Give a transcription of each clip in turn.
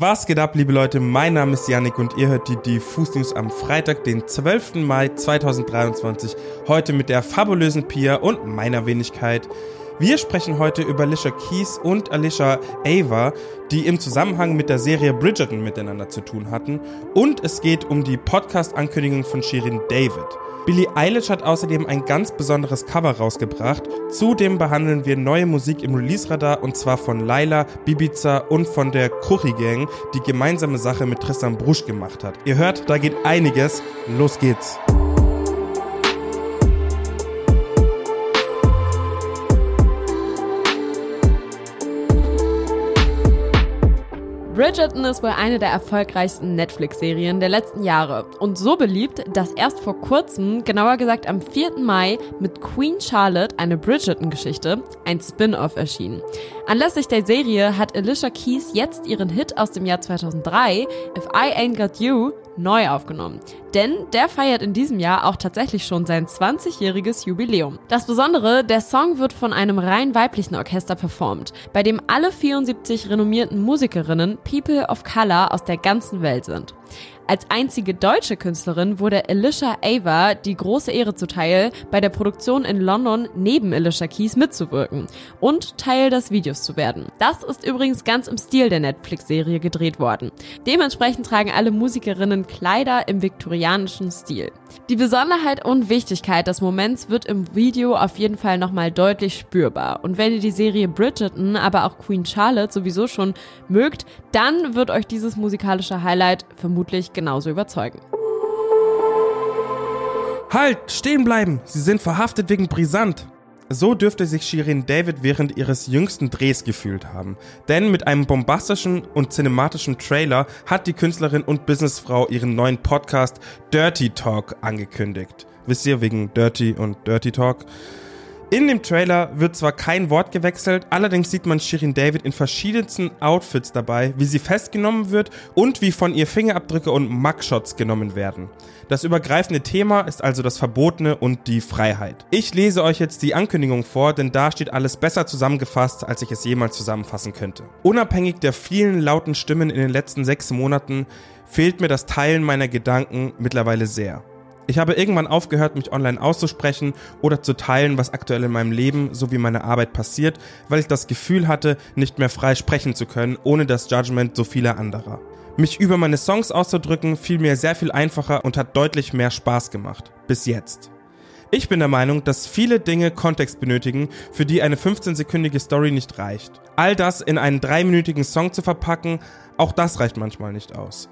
Was geht ab, liebe Leute? Mein Name ist Yannick und ihr hört die Diffus News am Freitag, den 12. Mai 2023. Heute mit der fabulösen Pia und meiner Wenigkeit. Wir sprechen heute über Alicia Keys und Alicia Ava, die im Zusammenhang mit der Serie Bridgerton miteinander zu tun hatten. Und es geht um die Podcast-Ankündigung von Shirin David. Billie Eilish hat außerdem ein ganz besonderes Cover rausgebracht. Zudem behandeln wir neue Musik im Release-Radar und zwar von Laila, Bibiza und von der Kuchi Gang, die gemeinsame Sache mit Tristan Brusch gemacht hat. Ihr hört, da geht einiges. Los geht's. Bridgerton ist wohl eine der erfolgreichsten Netflix-Serien der letzten Jahre und so beliebt, dass erst vor kurzem, genauer gesagt am 4. Mai, mit Queen Charlotte eine Bridgerton-Geschichte, ein Spin-off erschien. Anlässlich der Serie hat Alicia Keys jetzt ihren Hit aus dem Jahr 2003, If I Ain't Got You, neu aufgenommen. Denn der feiert in diesem Jahr auch tatsächlich schon sein 20-jähriges Jubiläum. Das Besondere, der Song wird von einem rein weiblichen Orchester performt, bei dem alle 74 renommierten Musikerinnen People of Color aus der ganzen Welt sind. Als einzige deutsche Künstlerin wurde Alicia Ava die große Ehre zuteil, bei der Produktion in London neben Alicia Keys mitzuwirken und Teil des Videos zu werden. Das ist übrigens ganz im Stil der Netflix-Serie gedreht worden. Dementsprechend tragen alle Musikerinnen Kleider im viktorianischen Stil. Die Besonderheit und Wichtigkeit des Moments wird im Video auf jeden Fall nochmal deutlich spürbar. Und wenn ihr die Serie Bridgerton, aber auch Queen Charlotte sowieso schon mögt, dann wird euch dieses musikalische Highlight vermutlich genauso überzeugen. Halt, stehen bleiben! Sie sind verhaftet wegen Brisant. So dürfte sich Shirin David während ihres jüngsten Drehs gefühlt haben. Denn mit einem bombastischen und cinematischen Trailer hat die Künstlerin und Businessfrau ihren neuen Podcast Dirty Talk angekündigt. Wisst ihr, wegen Dirty und Dirty Talk? In dem Trailer wird zwar kein Wort gewechselt, allerdings sieht man Shirin David in verschiedensten Outfits dabei, wie sie festgenommen wird und wie von ihr Fingerabdrücke und Mugshots genommen werden. Das übergreifende Thema ist also das Verbotene und die Freiheit. Ich lese euch jetzt die Ankündigung vor, denn da steht alles besser zusammengefasst, als ich es jemals zusammenfassen könnte. Unabhängig der vielen lauten Stimmen in den letzten sechs Monaten fehlt mir das Teilen meiner Gedanken mittlerweile sehr. Ich habe irgendwann aufgehört, mich online auszusprechen oder zu teilen, was aktuell in meinem Leben sowie meiner Arbeit passiert, weil ich das Gefühl hatte, nicht mehr frei sprechen zu können, ohne das Judgment so vieler anderer. Mich über meine Songs auszudrücken fiel mir sehr viel einfacher und hat deutlich mehr Spaß gemacht. Bis jetzt. Ich bin der Meinung, dass viele Dinge Kontext benötigen, für die eine 15-sekündige Story nicht reicht. All das in einen dreiminütigen Song zu verpacken, auch das reicht manchmal nicht aus.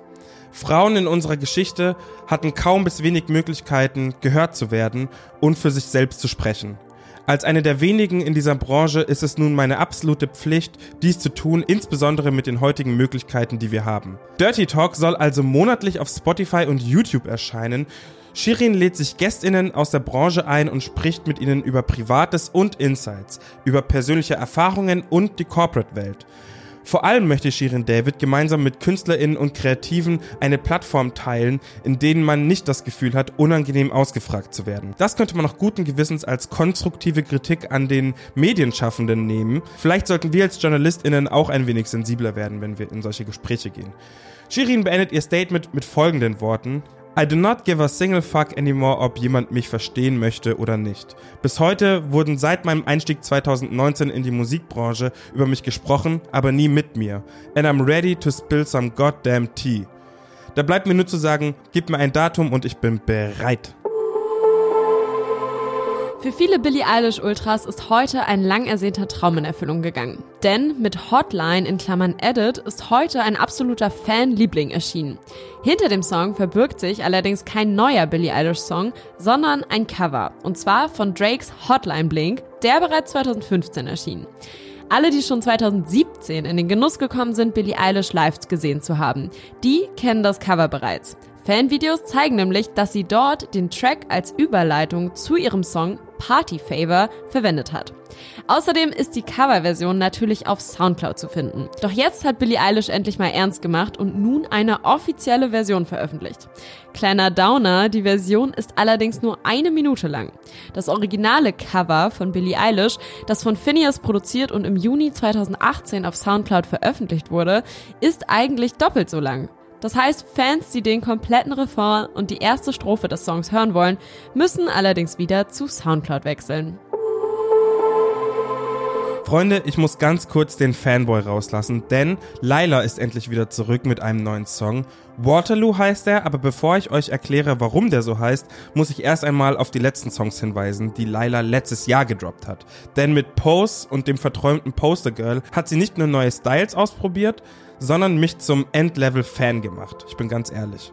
Frauen in unserer Geschichte hatten kaum bis wenig Möglichkeiten, gehört zu werden und für sich selbst zu sprechen. Als eine der wenigen in dieser Branche ist es nun meine absolute Pflicht, dies zu tun, insbesondere mit den heutigen Möglichkeiten, die wir haben. Dirty Talk soll also monatlich auf Spotify und YouTube erscheinen. Shirin lädt sich Gästinnen aus der Branche ein und spricht mit ihnen über Privates und Insights, über persönliche Erfahrungen und die Corporate-Welt. Vor allem möchte Shirin David gemeinsam mit KünstlerInnen und Kreativen eine Plattform teilen, in denen man nicht das Gefühl hat, unangenehm ausgefragt zu werden. Das könnte man noch guten Gewissens als konstruktive Kritik an den Medienschaffenden nehmen. Vielleicht sollten wir als JournalistInnen auch ein wenig sensibler werden, wenn wir in solche Gespräche gehen. Shirin beendet ihr Statement mit folgenden Worten. I do not give a single fuck anymore, ob jemand mich verstehen möchte oder nicht. Bis heute wurden seit meinem Einstieg 2019 in die Musikbranche über mich gesprochen, aber nie mit mir. And I'm ready to spill some goddamn tea. Da bleibt mir nur zu sagen, gib mir ein Datum und ich bin bereit. Für viele Billie Eilish Ultras ist heute ein lang ersehnter Traum in Erfüllung gegangen. Denn mit Hotline in Klammern Edit ist heute ein absoluter Fanliebling erschienen. Hinter dem Song verbirgt sich allerdings kein neuer Billie Eilish Song, sondern ein Cover. Und zwar von Drakes Hotline Blink, der bereits 2015 erschien. Alle, die schon 2017 in den Genuss gekommen sind, Billie Eilish live gesehen zu haben, die kennen das Cover bereits. Fanvideos zeigen nämlich, dass sie dort den Track als Überleitung zu ihrem Song Party Favor verwendet hat. Außerdem ist die Coverversion natürlich auf Soundcloud zu finden. Doch jetzt hat Billie Eilish endlich mal ernst gemacht und nun eine offizielle Version veröffentlicht. Kleiner Downer, die Version ist allerdings nur eine Minute lang. Das originale Cover von Billie Eilish, das von Phineas produziert und im Juni 2018 auf Soundcloud veröffentlicht wurde, ist eigentlich doppelt so lang. Das heißt, Fans, die den kompletten Refrain und die erste Strophe des Songs hören wollen, müssen allerdings wieder zu Soundcloud wechseln. Freunde, ich muss ganz kurz den Fanboy rauslassen, denn Laila ist endlich wieder zurück mit einem neuen Song. Waterloo heißt er, aber bevor ich euch erkläre, warum der so heißt, muss ich erst einmal auf die letzten Songs hinweisen, die Laila letztes Jahr gedroppt hat. Denn mit Pose und dem verträumten Poster Girl hat sie nicht nur neue Styles ausprobiert, sondern mich zum Endlevel-Fan gemacht. Ich bin ganz ehrlich.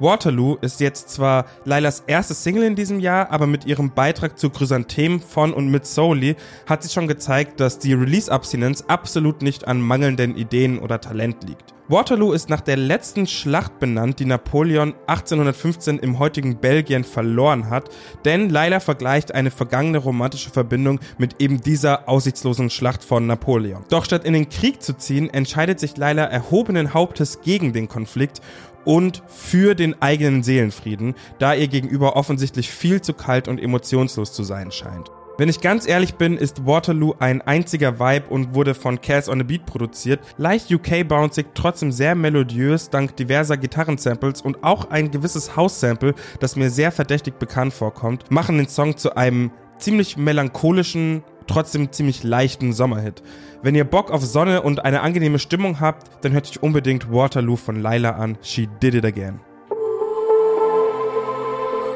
Waterloo ist jetzt zwar Lailas erstes Single in diesem Jahr, aber mit ihrem Beitrag zu Chrysanthemen von und mit Soli hat sie schon gezeigt, dass die Release-Abstinenz absolut nicht an mangelnden Ideen oder Talent liegt. Waterloo ist nach der letzten Schlacht benannt, die Napoleon 1815 im heutigen Belgien verloren hat, denn Laila vergleicht eine vergangene romantische Verbindung mit eben dieser aussichtslosen Schlacht von Napoleon. Doch statt in den Krieg zu ziehen, entscheidet sich Laila erhobenen Hauptes gegen den Konflikt und für den eigenen Seelenfrieden, da ihr gegenüber offensichtlich viel zu kalt und emotionslos zu sein scheint. Wenn ich ganz ehrlich bin, ist Waterloo ein einziger Vibe und wurde von Cass on the Beat produziert. Leicht UK-bouncig, trotzdem sehr melodiös, dank diverser Gitarrensamples und auch ein gewisses House-Sample, das mir sehr verdächtig bekannt vorkommt, machen den Song zu einem ziemlich melancholischen, trotzdem ziemlich leichten Sommerhit. Wenn ihr Bock auf Sonne und eine angenehme Stimmung habt, dann hört euch unbedingt Waterloo von Laila an. She did it again.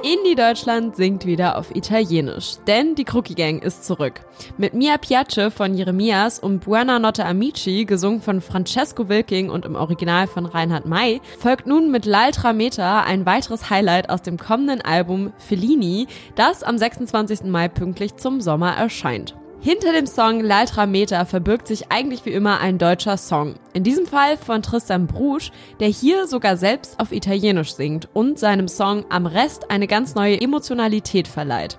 Indie Deutschland singt wieder auf Italienisch, denn die Crookie Gang ist zurück. Mit Mia Piace von Jeremias und Buona Notte Amici, gesungen von Francesco Wilking und im Original von Reinhard May, folgt nun mit L'Altra Meta ein weiteres Highlight aus dem kommenden Album Fellini, das am 26. Mai pünktlich zum Sommer erscheint. Hinter dem Song L'Altra Meta verbirgt sich eigentlich wie immer ein deutscher Song. In diesem Fall von Tristan Brusch, der hier sogar selbst auf Italienisch singt und seinem Song am Rest eine ganz neue Emotionalität verleiht.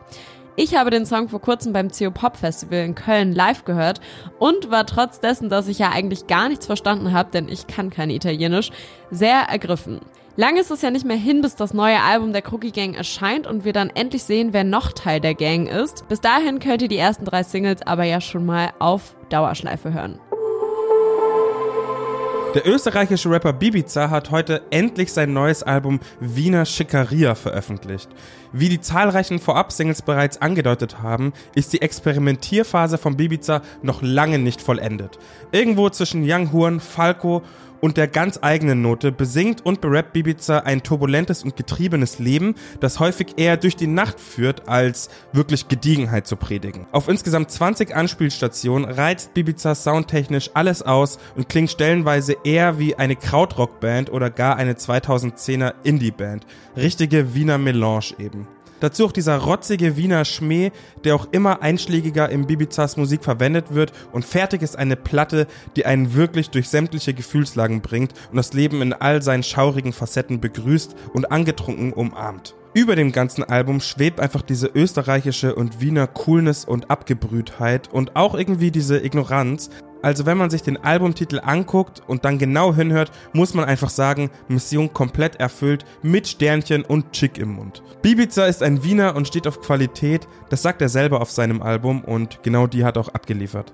Ich habe den Song vor kurzem beim CO Pop Festival in Köln live gehört und war trotz dessen, dass ich ja eigentlich gar nichts verstanden habe, denn ich kann kein Italienisch, sehr ergriffen. Lange ist es ja nicht mehr hin, bis das neue Album der Crookie Gang erscheint und wir dann endlich sehen, wer noch Teil der Gang ist. Bis dahin könnt ihr die ersten drei Singles aber ja schon mal auf Dauerschleife hören. Der österreichische Rapper Bibiza hat heute endlich sein neues Album Wiener Schickeria veröffentlicht. Wie die zahlreichen Vorab-Singles bereits angedeutet haben, ist die Experimentierphase von Bibiza noch lange nicht vollendet. Irgendwo zwischen Young Horn, Falco und der ganz eigenen Note besingt und berappt Bibiza ein turbulentes und getriebenes Leben, das häufig eher durch die Nacht führt, als wirklich Gediegenheit zu predigen. Auf insgesamt 20 Anspielstationen reizt Bibiza soundtechnisch alles aus und klingt stellenweise eher wie eine Krautrockband oder gar eine 2010er Indie-Band. Richtige Wiener Melange eben. Dazu auch dieser rotzige Wiener Schmäh, der auch immer einschlägiger im Bibizas Musik verwendet wird und fertig ist eine Platte, die einen wirklich durch sämtliche Gefühlslagen bringt und das Leben in all seinen schaurigen Facetten begrüßt und angetrunken umarmt. Über dem ganzen Album schwebt einfach diese österreichische und Wiener Coolness und Abgebrühtheit und auch irgendwie diese Ignoranz, also wenn man sich den Albumtitel anguckt und dann genau hinhört, muss man einfach sagen, Mission komplett erfüllt mit Sternchen und Chick im Mund. Bibiza ist ein Wiener und steht auf Qualität, das sagt er selber auf seinem Album und genau die hat auch abgeliefert.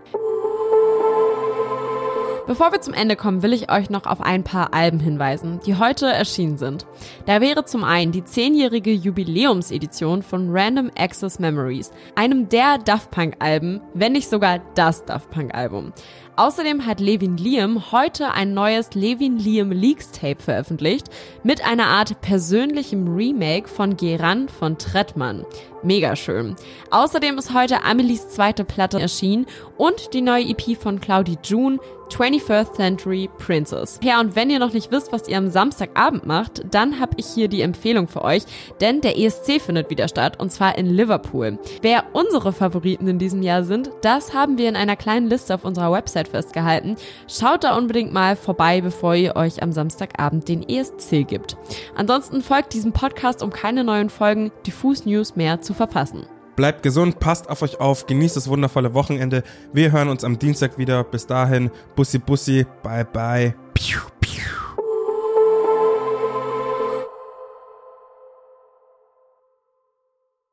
Bevor wir zum Ende kommen, will ich euch noch auf ein paar Alben hinweisen, die heute erschienen sind. Da wäre zum einen die zehnjährige Jubiläumsedition von Random Access Memories, einem der Daft Punk Alben, wenn nicht sogar das Daft Punk Album. Außerdem hat Levin Liam heute ein neues Levin Liam Leaks Tape veröffentlicht mit einer Art persönlichem Remake von Geran von Trettmann. Mega schön. Außerdem ist heute Amelies zweite Platte erschienen und die neue EP von Claudie June, 21st Century Princess. Ja, und wenn ihr noch nicht wisst, was ihr am Samstagabend macht, dann habe ich hier die Empfehlung für euch, denn der ESC findet wieder statt und zwar in Liverpool. Wer unsere Favoriten in diesem Jahr sind, das haben wir in einer kleinen Liste auf unserer Website festgehalten. Schaut da unbedingt mal vorbei, bevor ihr euch am Samstagabend den ESC gibt. Ansonsten folgt diesem Podcast, um keine neuen Folgen Diffus News mehr zu verpassen. Bleibt gesund, passt auf euch auf, genießt das wundervolle Wochenende. Wir hören uns am Dienstag wieder. Bis dahin, Bussi Bussi, bye bye. Piu.